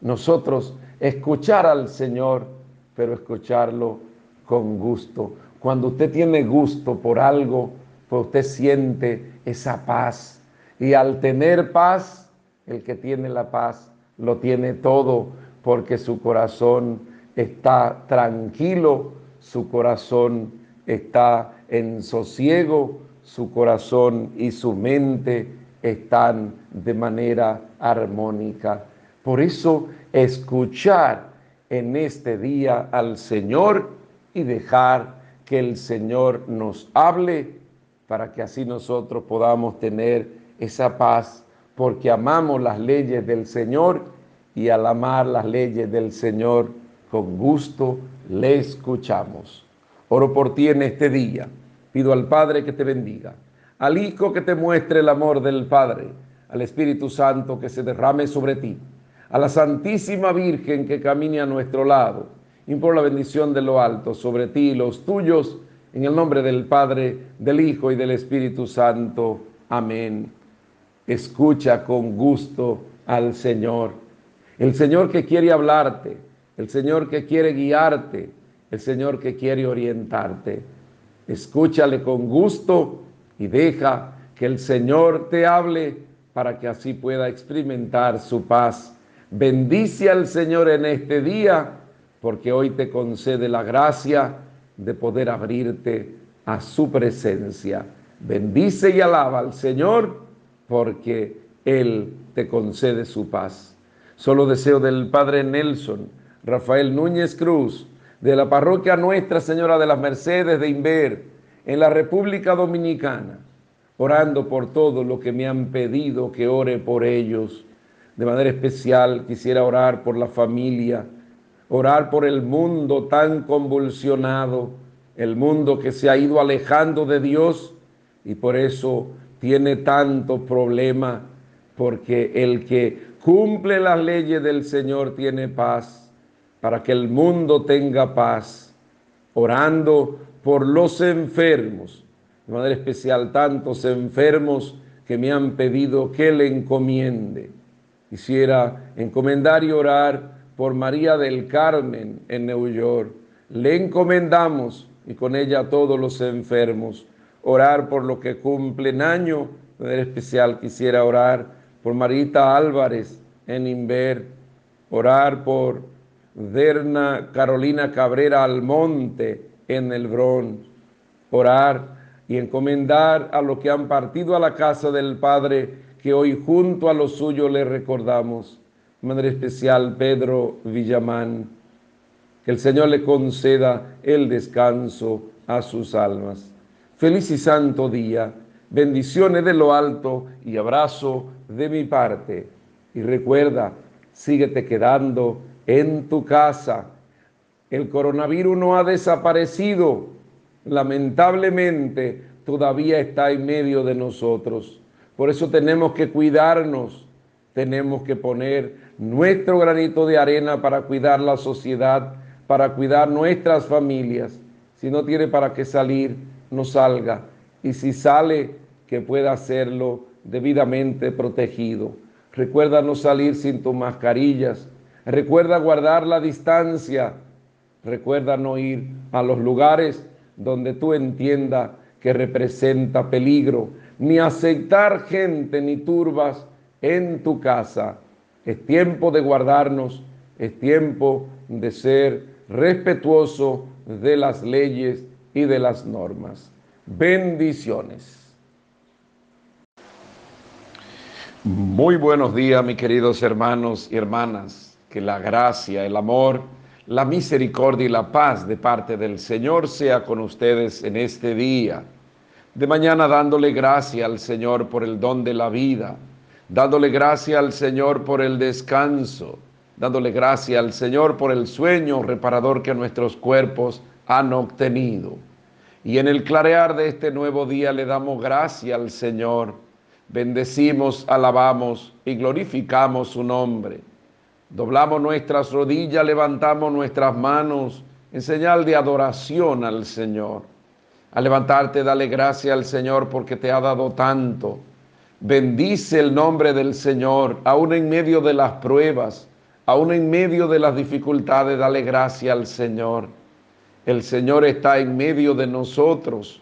Speaker 1: Nosotros escuchar al Señor, pero escucharlo con gusto. Cuando usted tiene gusto por algo, pues usted siente esa paz. Y al tener paz, el que tiene la paz lo tiene todo porque su corazón está tranquilo, su corazón está en sosiego, su corazón y su mente están de manera armónica. Por eso escuchar en este día al Señor y dejar que el Señor nos hable para que así nosotros podamos tener esa paz, porque amamos las leyes del Señor y al amar las leyes del Señor con gusto le escuchamos. Oro por ti en este día. Pido al Padre que te bendiga, al Hijo que te muestre el amor del Padre, al Espíritu Santo que se derrame sobre ti, a la Santísima Virgen que camine a nuestro lado Imploro la bendición de lo alto sobre ti y los tuyos, en el nombre del Padre, del Hijo y del Espíritu Santo. Amén. Escucha con gusto al Señor. El Señor que quiere hablarte, el Señor que quiere guiarte, el Señor que quiere orientarte. Escúchale con gusto y deja que el Señor te hable para que así pueda experimentar su paz. Bendice al Señor en este día porque hoy te concede la gracia de poder abrirte a su presencia. Bendice y alaba al Señor porque Él te concede su paz. Solo deseo del Padre Nelson, Rafael Núñez Cruz, de la parroquia Nuestra Señora de las Mercedes de Inver, en la República Dominicana, orando por todo lo que me han pedido que ore por ellos. De manera especial quisiera orar por la familia orar por el mundo tan convulsionado, el mundo que se ha ido alejando de Dios y por eso tiene tanto problema, porque el que cumple las leyes del Señor tiene paz, para que el mundo tenga paz, orando por los enfermos, de manera especial tantos enfermos que me han pedido que le encomiende. Quisiera encomendar y orar por María del Carmen en New York. Le encomendamos y con ella a todos los enfermos. Orar por lo que cumplen año. En especial quisiera orar por Marita Álvarez en Inver. Orar por Derna Carolina Cabrera Almonte en el Bronx. Orar y encomendar a los que han partido a la casa del Padre, que hoy junto a los suyos le recordamos Madre especial Pedro Villamán, que el Señor le conceda el descanso a sus almas. Feliz y santo día, bendiciones de lo alto y abrazo de mi parte. Y recuerda, síguete quedando en tu casa. El coronavirus no ha desaparecido. Lamentablemente todavía está en medio de nosotros. Por eso tenemos que cuidarnos, tenemos que poner nuestro granito de arena para cuidar la sociedad, para cuidar nuestras familias. Si no tiene para qué salir, no salga. Y si sale, que pueda hacerlo debidamente protegido. Recuerda no salir sin tus mascarillas. Recuerda guardar la distancia. Recuerda no ir a los lugares donde tú entiendas que representa peligro, ni aceptar gente ni turbas en tu casa es tiempo de guardarnos, es tiempo de ser respetuoso de las leyes y de las normas. Bendiciones. Muy buenos días, mis queridos hermanos y hermanas. Que la gracia, el amor, la misericordia y la paz de parte del Señor sea con ustedes en este día. De mañana dándole gracia al Señor por el don de la vida dándole gracia al Señor por el descanso, dándole gracia al Señor por el sueño reparador que nuestros cuerpos han obtenido. Y en el clarear de este nuevo día le damos gracia al Señor, bendecimos, alabamos y glorificamos su nombre. Doblamos nuestras rodillas, levantamos nuestras manos en señal de adoración al Señor. Al levantarte, dale gracia al Señor porque te ha dado tanto. Bendice el nombre del Señor, aún en medio de las pruebas, aún en medio de las dificultades, dale gracia al Señor. El Señor está en medio de nosotros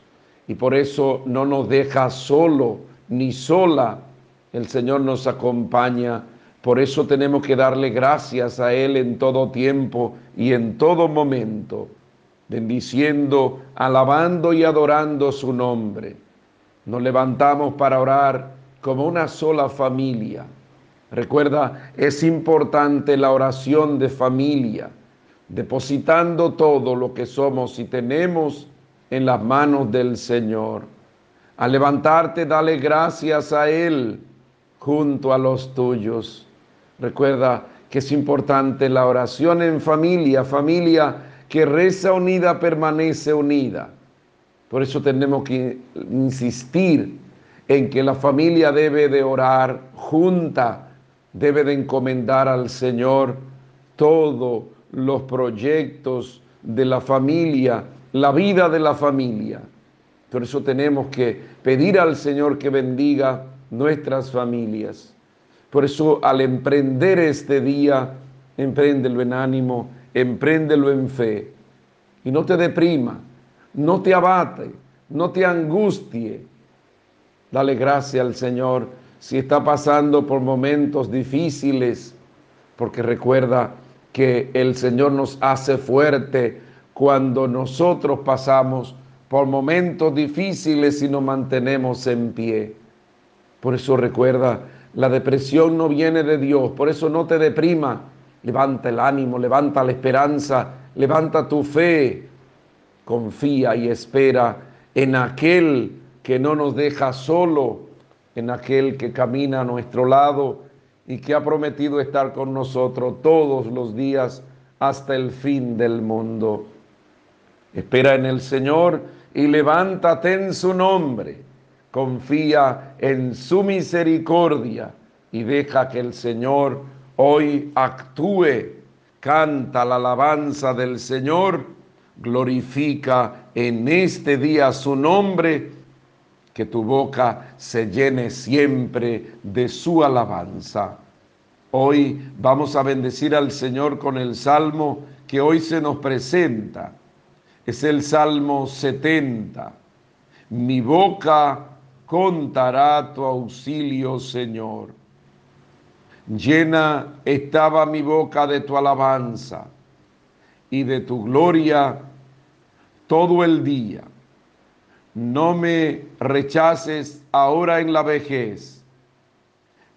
Speaker 1: y por eso no nos deja solo ni sola. El Señor nos acompaña. Por eso tenemos que darle gracias a Él en todo tiempo y en todo momento, bendiciendo, alabando y adorando su nombre. Nos levantamos para orar como una sola familia. Recuerda, es importante la oración de familia depositando todo lo que somos y tenemos en las manos del Señor. Al levantarte, dale gracias a Él junto a los tuyos. Recuerda que es importante la oración en familia, familia que reza unida permanece unida. Por eso tenemos que insistir en que la familia debe de orar junta, debe de encomendar al Señor todo los proyectos de la familia, la vida de la familia. Por eso tenemos que pedir al Señor que bendiga nuestras familias. Por eso al emprender este día, empréndelo en ánimo, empréndelo en fe. Y no te deprima, no te abate, no te angustie. Dale gracias al Señor si está pasando por momentos difíciles, porque recuerda que el Señor nos hace fuerte cuando nosotros pasamos por momentos difíciles y nos mantenemos en pie. Por eso recuerda, la depresión no viene de Dios, por eso no te deprima. Levanta el ánimo, levanta la esperanza, levanta tu fe. Confía y espera en aquel que no nos deja solo, en aquel que camina a nuestro lado y que ha prometido estar con nosotros todos los días hasta el fin del mundo. Espera en el Señor y levántate en su nombre. Confía en su misericordia y deja que el Señor hoy actúe. Canta la alabanza del Señor, glorifica en este día su nombre que tu boca se llene siempre de su alabanza. Hoy vamos a bendecir al Señor con el salmo que hoy se nos presenta. Es el Salmo 70. Mi boca contará tu auxilio, Señor. Llena estaba mi boca de tu alabanza y de tu gloria todo el día no me rechaces ahora en la vejez.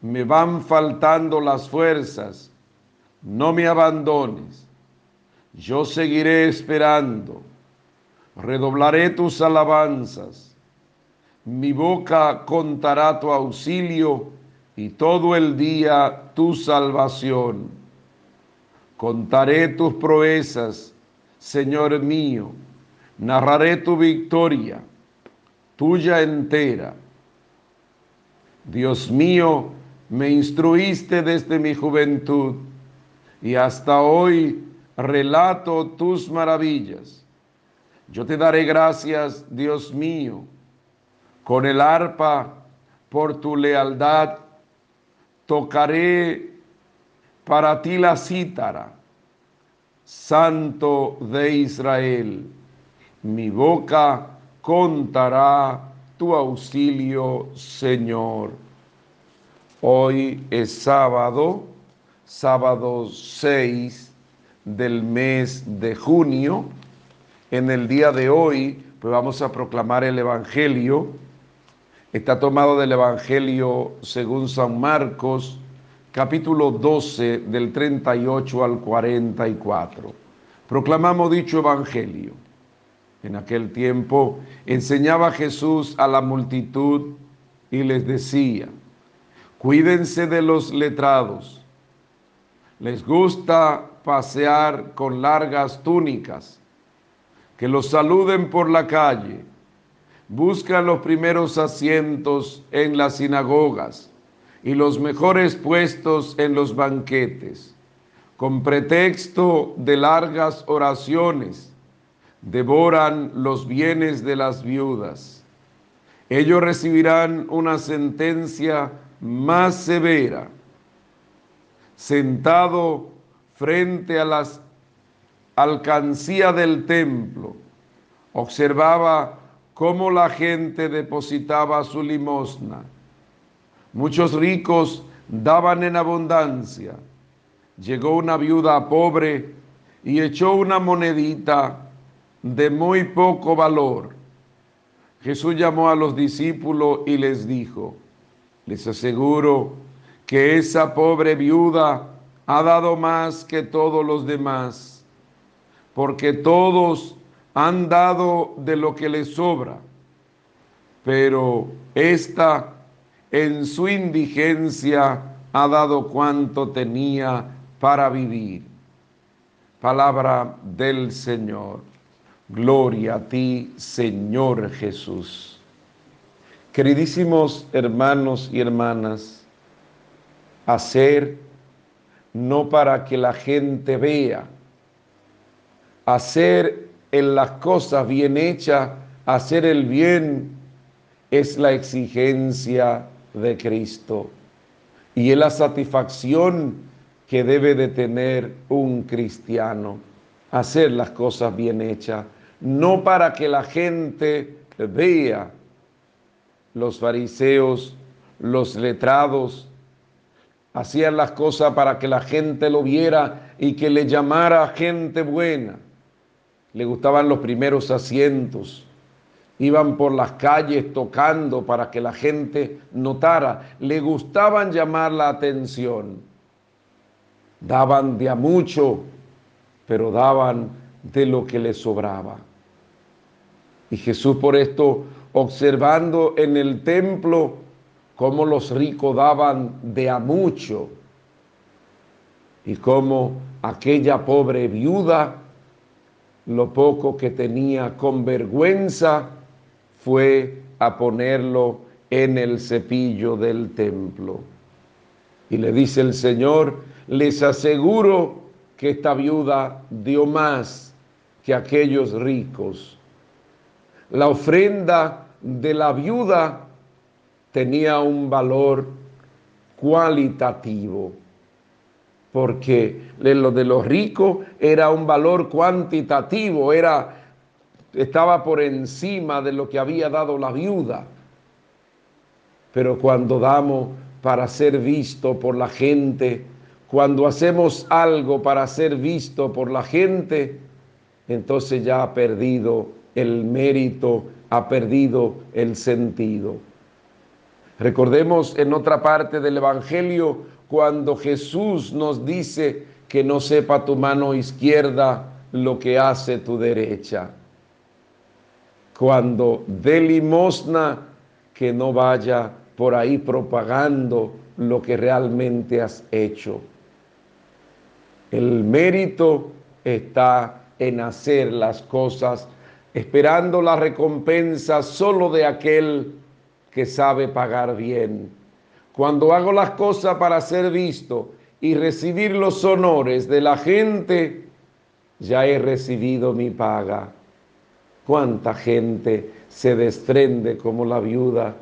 Speaker 1: Me van faltando las fuerzas. No me abandones. Yo seguiré esperando. Redoblaré tus alabanzas. Mi boca contará tu auxilio y todo el día tu salvación. Contaré tus proezas, Señor mío. Narraré tu victoria tuya entera. Dios mío, me instruiste desde mi juventud y hasta hoy relato tus maravillas. Yo te daré gracias, Dios mío, con el arpa por tu lealtad. Tocaré para ti la cítara, Santo de Israel. Mi boca contará tu auxilio, Señor. Hoy es sábado, sábado 6 del mes de junio. En el día de hoy, pues vamos a proclamar el Evangelio. Está tomado del Evangelio según San Marcos, capítulo 12, del 38 al 44. Proclamamos dicho Evangelio. En aquel tiempo enseñaba Jesús a la multitud y les decía, Cuídense de los letrados. Les gusta pasear con largas túnicas. Que los saluden por la calle. Buscan los primeros asientos en las sinagogas y los mejores puestos en los banquetes. Con pretexto de largas oraciones, devoran los bienes de las viudas. Ellos recibirán una sentencia más severa. Sentado frente a las alcancía del templo, observaba cómo la gente depositaba su limosna. Muchos ricos daban en abundancia. Llegó una viuda pobre y echó una monedita de muy poco valor. Jesús llamó a los discípulos y les dijo, les aseguro que esa pobre viuda ha dado más que todos los demás, porque todos han dado de lo que les sobra, pero esta en su indigencia ha dado cuanto tenía para vivir. Palabra del Señor. Gloria a ti, Señor Jesús. Queridísimos hermanos y hermanas, hacer no para que la gente vea, hacer en las cosas bien hechas, hacer el bien es la exigencia de Cristo y es la satisfacción que debe de tener un cristiano, hacer las cosas bien hechas no para que la gente vea. Los fariseos, los letrados, hacían las cosas para que la gente lo viera y que le llamara gente buena. Le gustaban los primeros asientos. Iban por las calles tocando para que la gente notara. Le gustaban llamar la atención. Daban de a mucho, pero daban de lo que les sobraba. Y Jesús por esto, observando en el templo cómo los ricos daban de a mucho y cómo aquella pobre viuda, lo poco que tenía con vergüenza, fue a ponerlo en el cepillo del templo. Y le dice el Señor, les aseguro que esta viuda dio más que aquellos ricos la ofrenda de la viuda tenía un valor cualitativo, porque lo de los ricos era un valor cuantitativo, era, estaba por encima de lo que había dado la viuda. Pero cuando damos para ser visto por la gente, cuando hacemos algo para ser visto por la gente, entonces ya ha perdido el mérito ha perdido el sentido. Recordemos en otra parte del Evangelio cuando Jesús nos dice que no sepa tu mano izquierda lo que hace tu derecha. Cuando dé limosna, que no vaya por ahí propagando lo que realmente has hecho. El mérito está en hacer las cosas esperando la recompensa solo de aquel que sabe pagar bien. Cuando hago las cosas para ser visto y recibir los honores de la gente, ya he recibido mi paga. ¿Cuánta gente se desprende como la viuda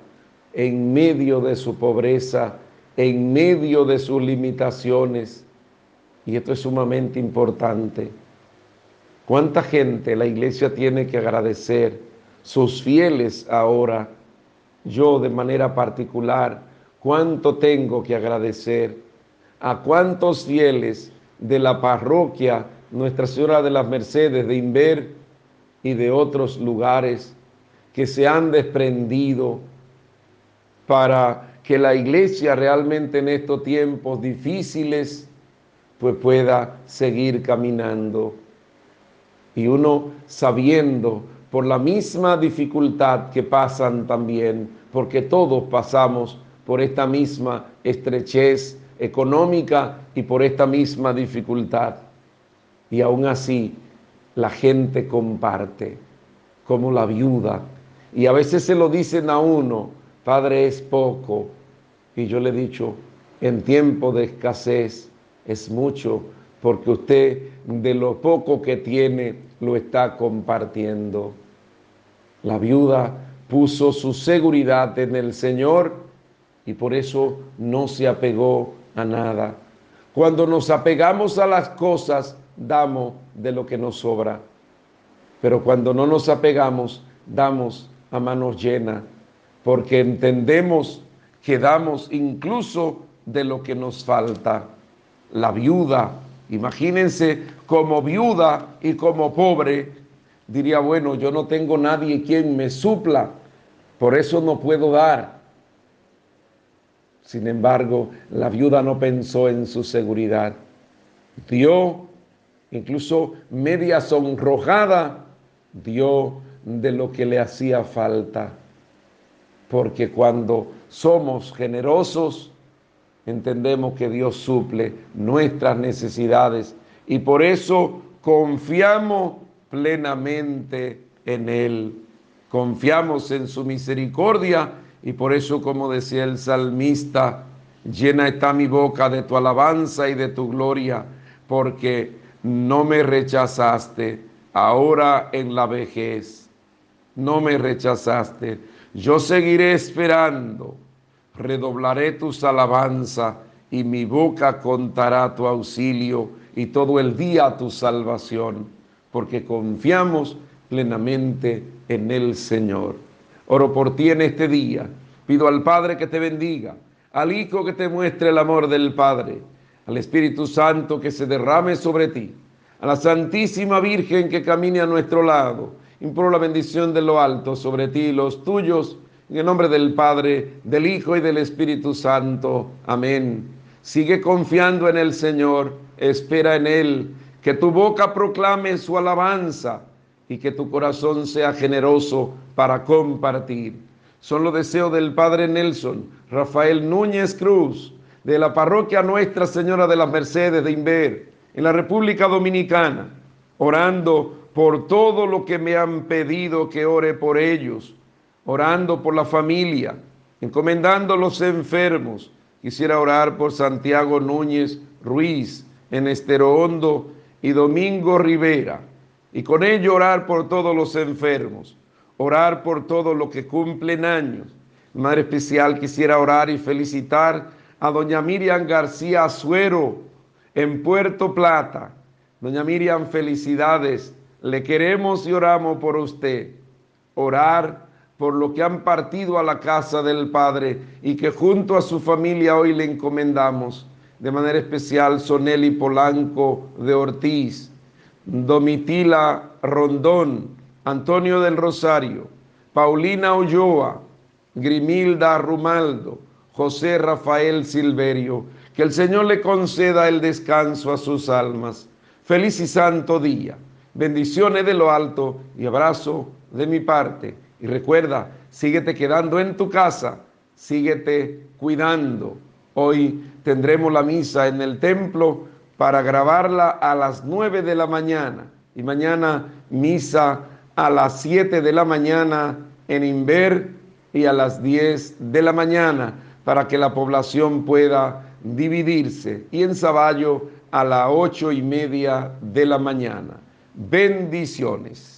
Speaker 1: en medio de su pobreza, en medio de sus limitaciones? Y esto es sumamente importante. ¿Cuánta gente la iglesia tiene que agradecer? Sus fieles ahora, yo de manera particular, ¿cuánto tengo que agradecer? ¿A cuántos fieles de la parroquia Nuestra Señora de las Mercedes de Inver y de otros lugares que se han desprendido para que la iglesia realmente en estos tiempos difíciles pues pueda seguir caminando? y uno sabiendo por la misma dificultad que pasan también, porque todos pasamos por esta misma estrechez económica y por esta misma dificultad. Y aún así la gente comparte, como la viuda. Y a veces se lo dicen a uno, Padre, es poco. Y yo le he dicho, en tiempo de escasez es mucho, porque usted de lo poco que tiene lo está compartiendo. La viuda puso su seguridad en el Señor y por eso no se apegó a nada. Cuando nos apegamos a las cosas, damos de lo que nos sobra. Pero cuando no nos apegamos, damos a manos llenas, porque entendemos que damos incluso de lo que nos falta. La viuda, imagínense como viuda y como pobre, diría, bueno, yo no tengo nadie quien me supla, por eso no puedo dar. Sin embargo, la viuda no pensó en su seguridad. Dio, incluso media sonrojada, dio de lo que le hacía falta. Porque cuando somos generosos, entendemos que Dios suple nuestras necesidades y por eso confiamos plenamente en Él. Confiamos en su misericordia y por eso, como decía el salmista, llena está mi boca de tu alabanza y de tu gloria, porque no me rechazaste ahora en la vejez. No me rechazaste. Yo seguiré esperando. Redoblaré tus alabanza y mi boca contará tu auxilio y todo el día tu salvación, porque confiamos plenamente en el Señor. Oro por ti en este día. Pido al Padre que te bendiga, al Hijo que te muestre el amor del Padre, al Espíritu Santo que se derrame sobre ti, a la Santísima Virgen que camine a nuestro lado. Imploro la bendición de lo alto sobre ti y los tuyos, en el nombre del Padre, del Hijo y del Espíritu Santo. Amén. Sigue confiando en el Señor, espera en Él, que tu boca proclame su alabanza y que tu corazón sea generoso para compartir. Son los deseos del Padre Nelson, Rafael Núñez Cruz, de la parroquia Nuestra Señora de las Mercedes de Inver, en la República Dominicana, orando por todo lo que me han pedido que ore por ellos, orando por la familia, encomendando los enfermos. Quisiera orar por Santiago Núñez Ruiz en Estero Hondo y Domingo Rivera y con ello orar por todos los enfermos, orar por todos los que cumplen años. Madre especial quisiera orar y felicitar a doña Miriam García Azuero en Puerto Plata. Doña Miriam, felicidades. Le queremos y oramos por usted. Orar por lo que han partido a la casa del Padre y que junto a su familia hoy le encomendamos. De manera especial, Soneli Polanco de Ortiz, Domitila Rondón, Antonio del Rosario, Paulina Ulloa, Grimilda Rumaldo, José Rafael Silverio. Que el Señor le conceda el descanso a sus almas. Feliz y santo día. Bendiciones de lo alto y abrazo de mi parte. Y recuerda, síguete quedando en tu casa, síguete cuidando. Hoy tendremos la misa en el templo para grabarla a las 9 de la mañana y mañana misa a las 7 de la mañana en Inver y a las 10 de la mañana para que la población pueda dividirse y en Saballo a las 8 y media de la mañana. Bendiciones.